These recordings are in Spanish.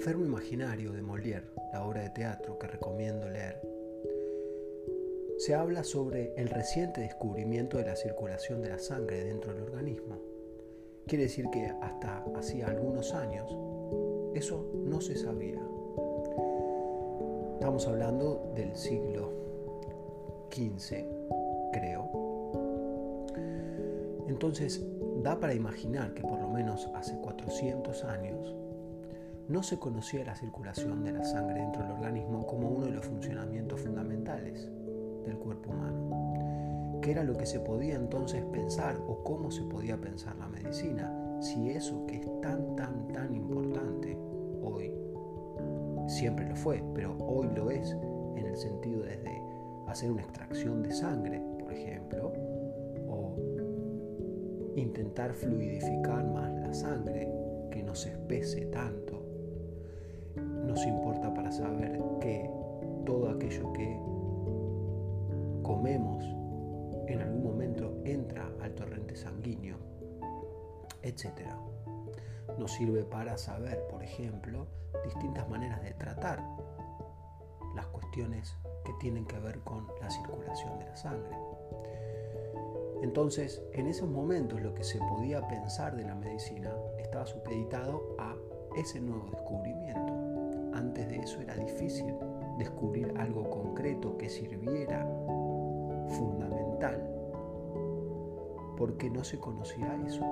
enfermo imaginario de Molière, la obra de teatro que recomiendo leer, se habla sobre el reciente descubrimiento de la circulación de la sangre dentro del organismo. Quiere decir que hasta hacía algunos años eso no se sabía. Estamos hablando del siglo XV, creo. Entonces, da para imaginar que por lo menos hace 400 años no se conocía la circulación de la sangre dentro del organismo como uno de los funcionamientos fundamentales del cuerpo humano. ¿Qué era lo que se podía entonces pensar o cómo se podía pensar la medicina? Si eso que es tan, tan, tan importante hoy, siempre lo fue, pero hoy lo es en el sentido desde hacer una extracción de sangre, por ejemplo, o intentar fluidificar más la sangre, que no se espese tanto, nos importa para saber que todo aquello que comemos en algún momento entra al torrente sanguíneo, etc. Nos sirve para saber, por ejemplo, distintas maneras de tratar las cuestiones que tienen que ver con la circulación de la sangre. Entonces, en esos momentos lo que se podía pensar de la medicina estaba supeditado a ese nuevo descubrimiento. Antes de eso era difícil descubrir algo concreto que sirviera fundamental porque no se conocía eso.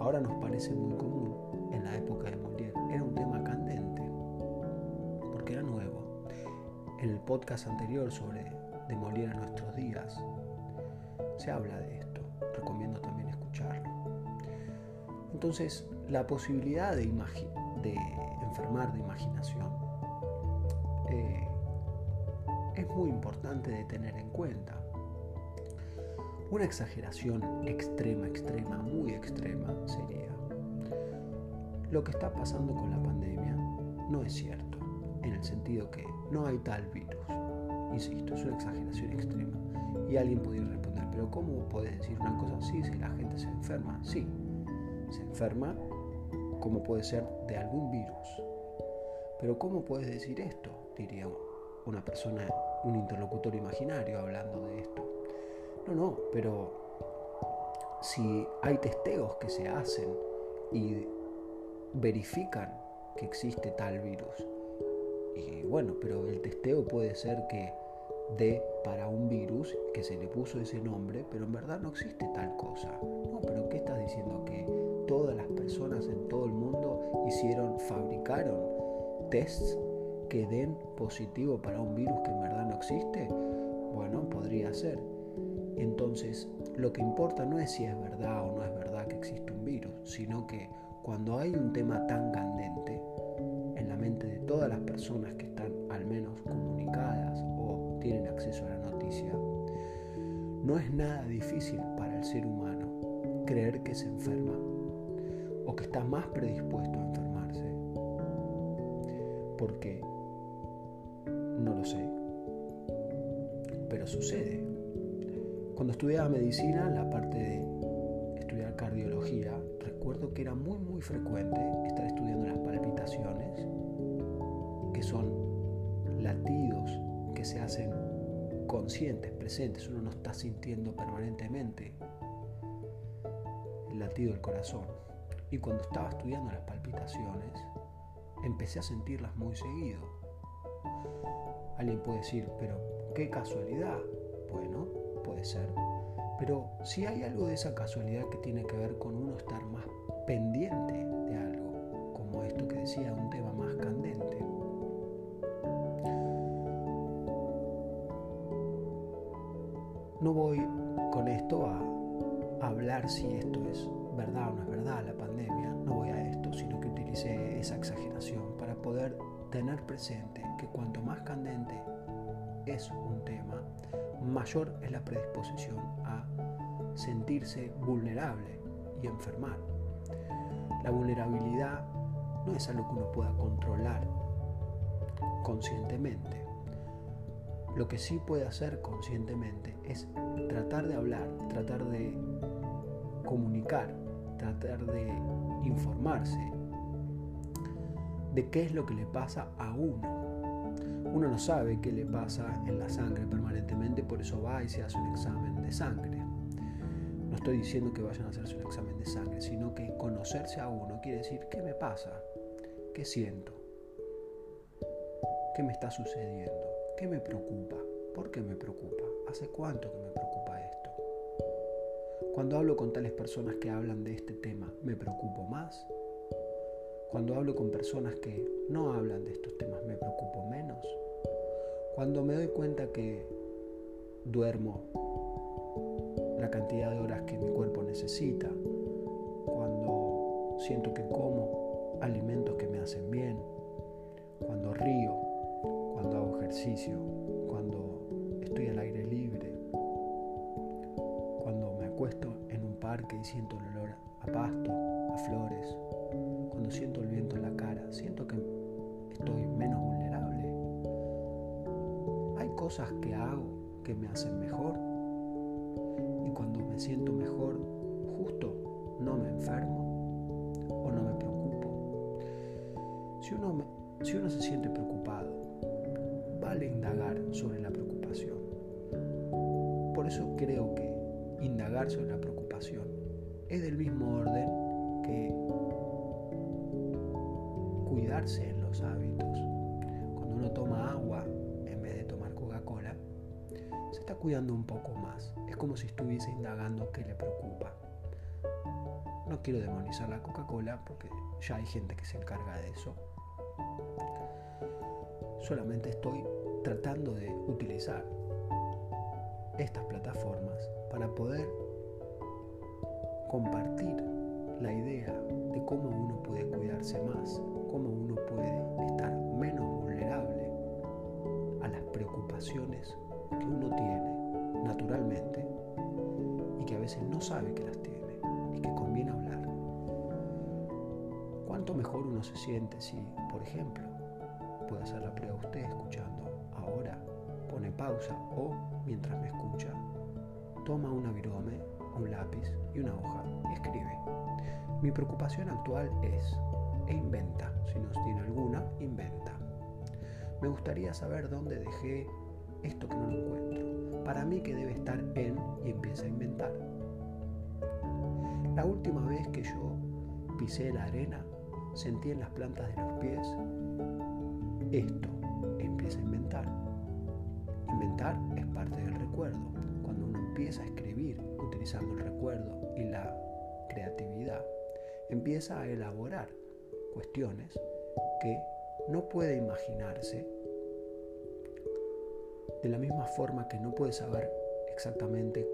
Ahora nos parece muy común, en la época de Molière era un tema candente, porque era nuevo. En el podcast anterior sobre de Molière a nuestros días se habla de esto, recomiendo también escucharlo. Entonces, la posibilidad de, de enfermar de imaginación eh, es muy importante de tener en cuenta. Una exageración extrema, extrema, muy extrema sería, lo que está pasando con la pandemia no es cierto, en el sentido que no hay tal virus. Insisto, es una exageración extrema. Y alguien podría responder, pero ¿cómo puedes decir una cosa así si la gente se enferma? Sí, se enferma como puede ser de algún virus. Pero ¿cómo puedes decir esto? Diría una persona, un interlocutor imaginario hablando de esto. No, no, pero si hay testeos que se hacen y verifican que existe tal virus, y bueno, pero el testeo puede ser que dé para un virus que se le puso ese nombre, pero en verdad no existe tal cosa. No, pero ¿qué estás diciendo? Que todas las personas en todo el mundo hicieron, fabricaron tests que den positivo para un virus que en verdad no existe? Bueno, podría ser. Entonces, lo que importa no es si es verdad o no es verdad que existe un virus, sino que cuando hay un tema tan candente en la mente de todas las personas que están al menos comunicadas o tienen acceso a la noticia, no es nada difícil para el ser humano creer que se enferma o que está más predispuesto a enfermarse. Porque no lo sé. Pero sucede. Cuando estudiaba medicina, la parte de estudiar cardiología, recuerdo que era muy muy frecuente estar estudiando las palpitaciones, que son latidos que se hacen conscientes, presentes, uno no está sintiendo permanentemente el latido del corazón. Y cuando estaba estudiando las palpitaciones, empecé a sentirlas muy seguido. Alguien puede decir, pero qué casualidad. Bueno, puede ser. Pero si hay algo de esa casualidad que tiene que ver con uno estar más pendiente de algo, como esto que decía, un tema más candente. No voy con esto a hablar si esto es verdad o no es verdad, la pandemia. No voy a esto, sino que utilicé esa exageración para poder tener presente que cuanto más candente es un tema, mayor es la predisposición a sentirse vulnerable y enfermar. La vulnerabilidad no es algo que uno pueda controlar conscientemente. Lo que sí puede hacer conscientemente es tratar de hablar, tratar de comunicar, tratar de informarse de qué es lo que le pasa a uno. Uno no sabe qué le pasa en la sangre permanentemente, por eso va y se hace un examen de sangre. No estoy diciendo que vayan a hacerse un examen de sangre, sino que conocerse a uno quiere decir qué me pasa, qué siento, qué me está sucediendo, qué me preocupa, por qué me preocupa, hace cuánto que me preocupa. Cuando hablo con tales personas que hablan de este tema, ¿me preocupo más? Cuando hablo con personas que no hablan de estos temas, ¿me preocupo menos? Cuando me doy cuenta que duermo la cantidad de horas que mi cuerpo necesita, cuando siento que como alimentos que me hacen bien, cuando río, cuando hago ejercicio, parque y siento el olor a pasto, a flores, cuando siento el viento en la cara, siento que estoy menos vulnerable. Hay cosas que hago que me hacen mejor cuando me siento mejor, justo no me enfermo o no me preocupo. Si uno, si uno se siente preocupado, vale indagar sobre la preocupación. Por eso creo que indagar sobre la preocupación es del mismo orden que cuidarse en los hábitos. Cuando uno toma agua en vez de tomar Coca-Cola, se está cuidando un poco más como si estuviese indagando qué le preocupa. No quiero demonizar la Coca-Cola porque ya hay gente que se encarga de eso. Solamente estoy tratando de utilizar estas plataformas para poder compartir la idea de cómo uno puede cuidarse más, cómo uno puede estar menos vulnerable a las preocupaciones que uno tiene naturalmente a veces no sabe que las tiene y que conviene hablar. ¿Cuánto mejor uno se siente si, por ejemplo, puede hacer la prueba usted escuchando ahora, pone pausa o, mientras me escucha, toma una virome, un lápiz y una hoja y escribe. Mi preocupación actual es, e inventa, si no tiene alguna, inventa. Me gustaría saber dónde dejé esto que no lo encuentro. Para mí que debe estar en y empieza a inventar. La última vez que yo pisé la arena, sentí en las plantas de los pies esto, empieza a inventar. Inventar es parte del recuerdo. Cuando uno empieza a escribir utilizando el recuerdo y la creatividad, empieza a elaborar cuestiones que no puede imaginarse de la misma forma que no puede saber exactamente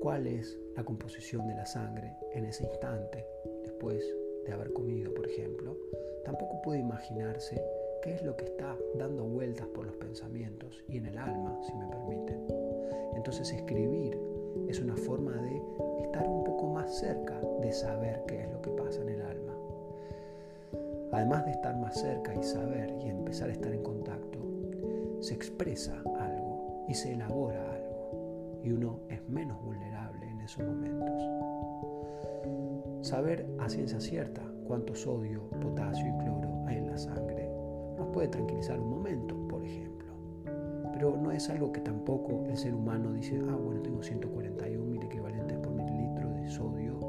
cuál es la composición de la sangre en ese instante, después de haber comido, por ejemplo, tampoco puede imaginarse qué es lo que está dando vueltas por los pensamientos y en el alma, si me permiten. Entonces escribir es una forma de estar un poco más cerca de saber qué es lo que pasa en el alma. Además de estar más cerca y saber y empezar a estar en contacto, se expresa algo y se elabora algo y uno es menos vulnerable en esos momentos. Saber a ciencia cierta cuánto sodio, potasio y cloro hay en la sangre nos puede tranquilizar un momento. Pero no es algo que tampoco el ser humano dice, ah, bueno, tengo 141 mil equivalentes por mililitro de sodio,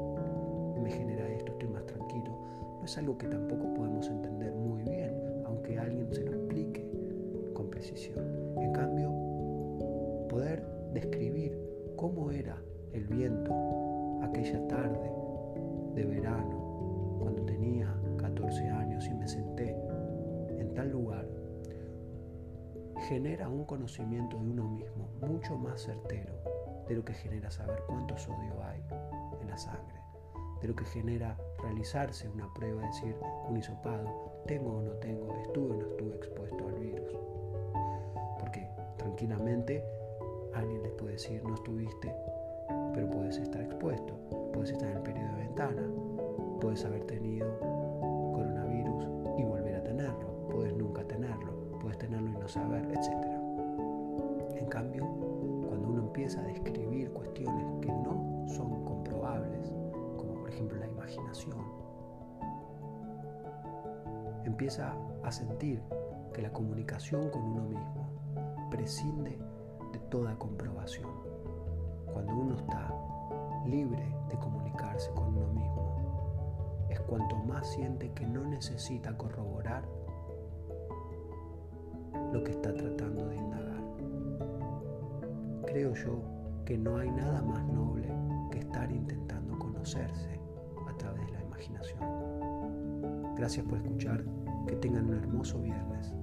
me genera esto, estoy más tranquilo. No es algo que tampoco podemos entender muy bien, aunque alguien se lo explique en cambio, poder describir cómo era el viento aquella tarde de verano, cuando tenía 14 años y me senté en tal lugar, genera un conocimiento de uno mismo mucho más certero de lo que genera saber cuánto sodio hay en la sangre, de lo que genera realizarse una prueba, decir un hisopado, tengo o no tengo, estuve o no estuve expuesto al virus. Tranquilamente alguien les puede decir no estuviste, pero puedes estar expuesto, puedes estar en el periodo de ventana, puedes haber tenido saber, etc. En cambio, cuando uno empieza a describir cuestiones que no son comprobables, como por ejemplo la imaginación, empieza a sentir que la comunicación con uno mismo prescinde de toda comprobación. Cuando uno está libre de comunicarse con uno mismo, es cuanto más siente que no necesita corroborar lo que está tratando de indagar. Creo yo que no hay nada más noble que estar intentando conocerse a través de la imaginación. Gracias por escuchar, que tengan un hermoso viernes.